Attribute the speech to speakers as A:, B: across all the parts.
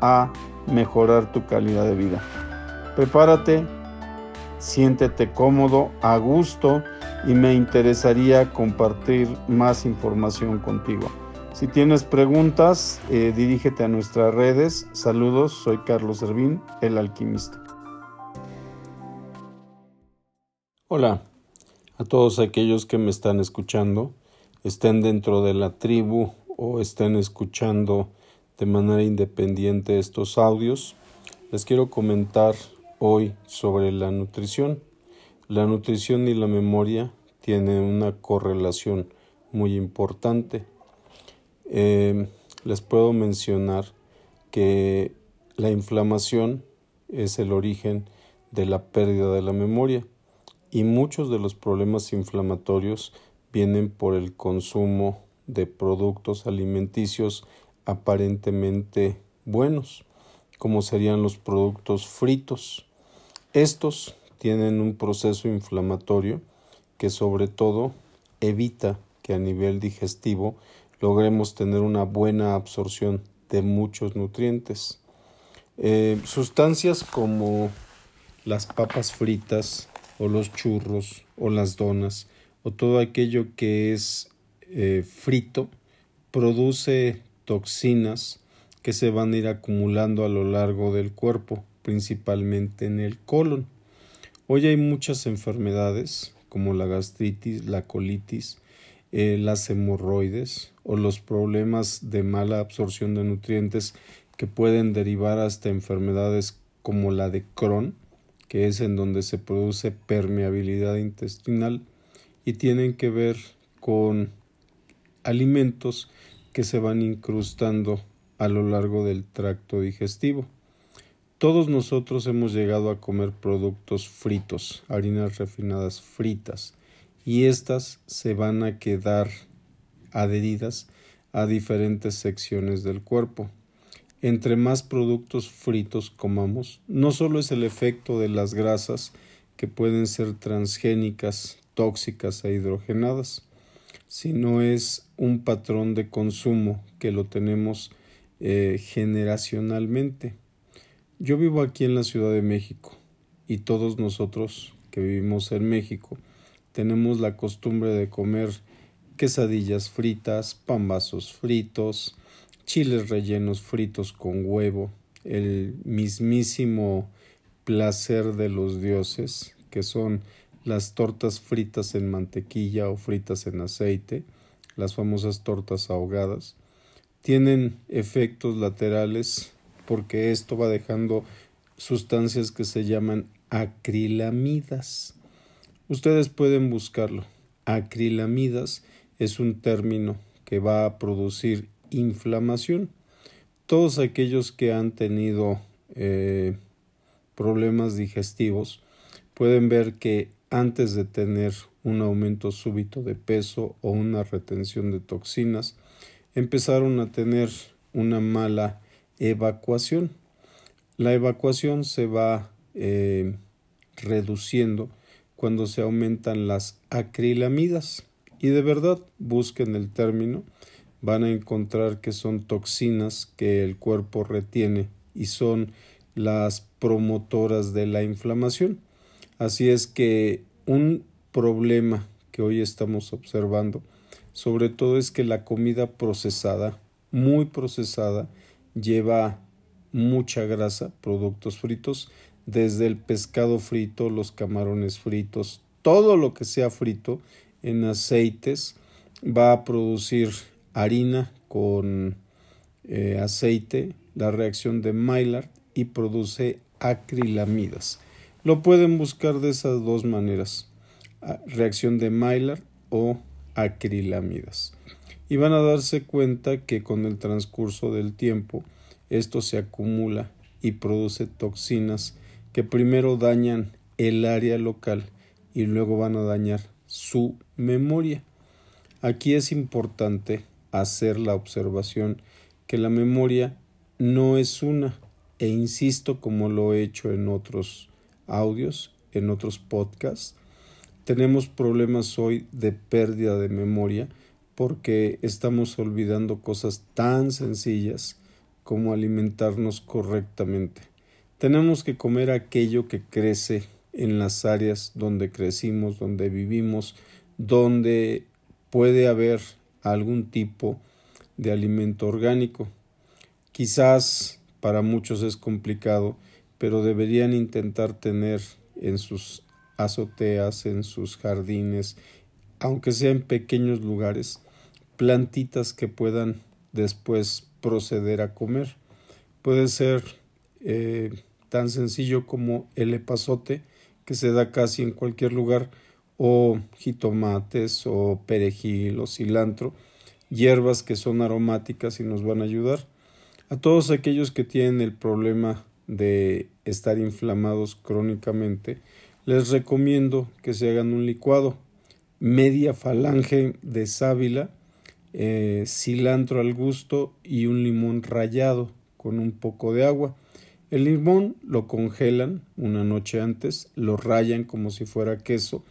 A: a mejorar tu calidad de vida. Prepárate, siéntete cómodo, a gusto y me interesaría compartir más información contigo. Si tienes preguntas, eh, dirígete a nuestras redes. Saludos, soy Carlos Servín, el alquimista. Hola a todos aquellos que me están escuchando, estén dentro de la tribu o estén escuchando de manera independiente estos audios, les quiero comentar hoy sobre la nutrición. La nutrición y la memoria tienen una correlación muy importante. Eh, les puedo mencionar que la inflamación es el origen de la pérdida de la memoria y muchos de los problemas inflamatorios vienen por el consumo de productos alimenticios aparentemente buenos, como serían los productos fritos. Estos tienen un proceso inflamatorio que sobre todo evita que a nivel digestivo logremos tener una buena absorción de muchos nutrientes. Eh, sustancias como las papas fritas o los churros o las donas o todo aquello que es eh, frito produce toxinas que se van a ir acumulando a lo largo del cuerpo, principalmente en el colon. Hoy hay muchas enfermedades como la gastritis, la colitis, eh, las hemorroides o los problemas de mala absorción de nutrientes que pueden derivar hasta enfermedades como la de Crohn, que es en donde se produce permeabilidad intestinal y tienen que ver con alimentos que se van incrustando a lo largo del tracto digestivo. Todos nosotros hemos llegado a comer productos fritos, harinas refinadas fritas, y éstas se van a quedar adheridas a diferentes secciones del cuerpo. Entre más productos fritos comamos, no solo es el efecto de las grasas que pueden ser transgénicas, tóxicas e hidrogenadas, sino es un patrón de consumo que lo tenemos eh, generacionalmente. Yo vivo aquí en la Ciudad de México y todos nosotros que vivimos en México tenemos la costumbre de comer quesadillas fritas, pambazos fritos, chiles rellenos fritos con huevo, el mismísimo placer de los dioses, que son las tortas fritas en mantequilla o fritas en aceite, las famosas tortas ahogadas, tienen efectos laterales porque esto va dejando sustancias que se llaman acrilamidas. Ustedes pueden buscarlo. Acrilamidas es un término que va a producir inflamación. Todos aquellos que han tenido eh, problemas digestivos pueden ver que antes de tener un aumento súbito de peso o una retención de toxinas, empezaron a tener una mala evacuación. La evacuación se va eh, reduciendo cuando se aumentan las acrilamidas. Y de verdad, busquen el término, van a encontrar que son toxinas que el cuerpo retiene y son las promotoras de la inflamación. Así es que un problema que hoy estamos observando, sobre todo es que la comida procesada, muy procesada, lleva mucha grasa, productos fritos, desde el pescado frito, los camarones fritos, todo lo que sea frito en aceites va a producir harina con eh, aceite, la reacción de Maillard y produce acrilamidas. Lo pueden buscar de esas dos maneras, reacción de Maillard o acrilamidas. Y van a darse cuenta que con el transcurso del tiempo esto se acumula y produce toxinas que primero dañan el área local y luego van a dañar su memoria. Aquí es importante hacer la observación que la memoria no es una, e insisto como lo he hecho en otros audios, en otros podcasts, tenemos problemas hoy de pérdida de memoria porque estamos olvidando cosas tan sencillas como alimentarnos correctamente. Tenemos que comer aquello que crece en las áreas donde crecimos, donde vivimos, donde puede haber algún tipo de alimento orgánico. Quizás para muchos es complicado, pero deberían intentar tener en sus azoteas, en sus jardines, aunque sea en pequeños lugares, plantitas que puedan después proceder a comer. Puede ser eh, tan sencillo como el epazote, que se da casi en cualquier lugar, o jitomates, o perejil, o cilantro, hierbas que son aromáticas y nos van a ayudar. A todos aquellos que tienen el problema de estar inflamados crónicamente, les recomiendo que se hagan un licuado. Media falange de sábila, eh, cilantro al gusto y un limón rallado con un poco de agua. El limón lo congelan una noche antes, lo rayan como si fuera queso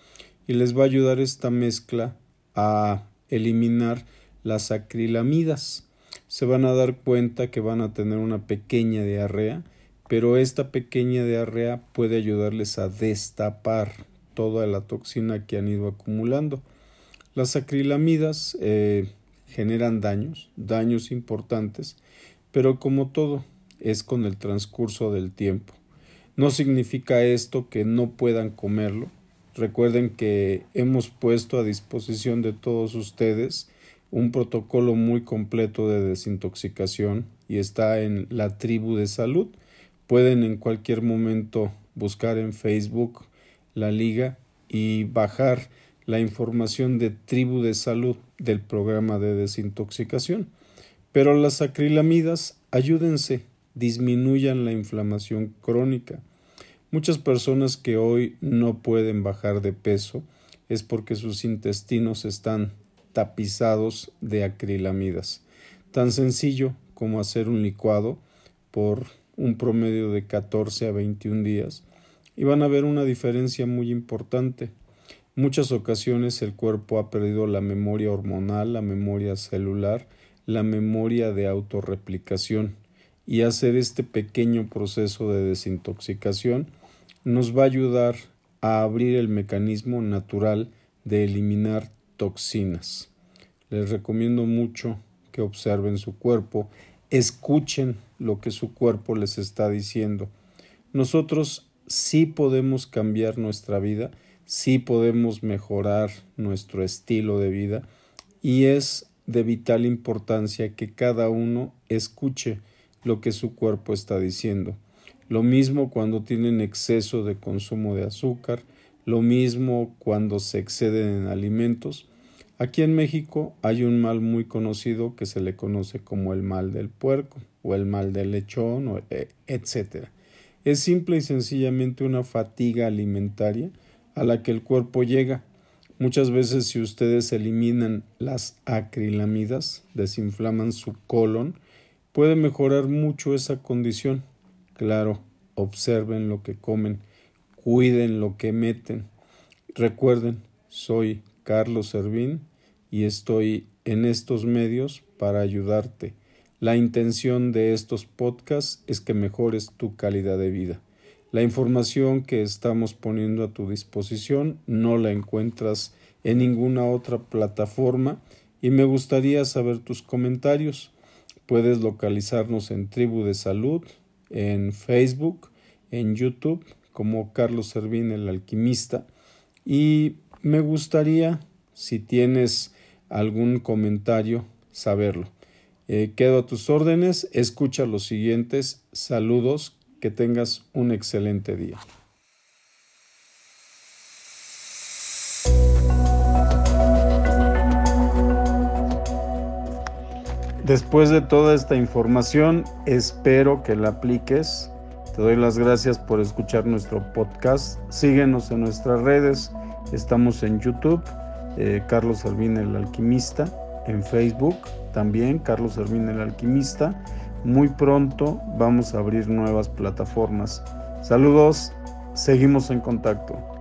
A: y les va a ayudar esta mezcla a eliminar las acrilamidas. Se van a dar cuenta que van a tener una pequeña diarrea, pero esta pequeña diarrea puede ayudarles a destapar toda la toxina que han ido acumulando. Las acrilamidas eh, generan daños, daños importantes, pero como todo, es con el transcurso del tiempo. No significa esto que no puedan comerlo. Recuerden que hemos puesto a disposición de todos ustedes un protocolo muy completo de desintoxicación y está en la tribu de salud. Pueden en cualquier momento buscar en Facebook la liga y bajar la información de tribu de salud del programa de desintoxicación. Pero las acrilamidas, ayúdense, disminuyan la inflamación crónica. Muchas personas que hoy no pueden bajar de peso es porque sus intestinos están tapizados de acrilamidas. Tan sencillo como hacer un licuado por un promedio de 14 a 21 días y van a ver una diferencia muy importante. Muchas ocasiones el cuerpo ha perdido la memoria hormonal, la memoria celular, la memoria de autorreplicación y hacer este pequeño proceso de desintoxicación nos va a ayudar a abrir el mecanismo natural de eliminar toxinas. Les recomiendo mucho que observen su cuerpo, escuchen lo que su cuerpo les está diciendo. Nosotros sí podemos cambiar nuestra vida, sí podemos mejorar nuestro estilo de vida y es de vital importancia que cada uno escuche lo que su cuerpo está diciendo. Lo mismo cuando tienen exceso de consumo de azúcar, lo mismo cuando se exceden en alimentos. Aquí en México hay un mal muy conocido que se le conoce como el mal del puerco o el mal del lechón, eh, etc. Es simple y sencillamente una fatiga alimentaria a la que el cuerpo llega. Muchas veces si ustedes eliminan las acrilamidas, desinflaman su colon, puede mejorar mucho esa condición. Claro, observen lo que comen, cuiden lo que meten. Recuerden, soy Carlos Servín y estoy en estos medios para ayudarte. La intención de estos podcasts es que mejores tu calidad de vida. La información que estamos poniendo a tu disposición no la encuentras en ninguna otra plataforma y me gustaría saber tus comentarios. Puedes localizarnos en Tribu de Salud, en Facebook, en YouTube como Carlos Servín el alquimista y me gustaría si tienes algún comentario, saberlo. Eh, quedo a tus órdenes, escucha los siguientes saludos, que tengas un excelente día. Después de toda esta información, espero que la apliques. Te doy las gracias por escuchar nuestro podcast. Síguenos en nuestras redes. Estamos en YouTube, eh, Carlos Servín el Alquimista, en Facebook también, Carlos Servín el Alquimista. Muy pronto vamos a abrir nuevas plataformas. Saludos, seguimos en contacto.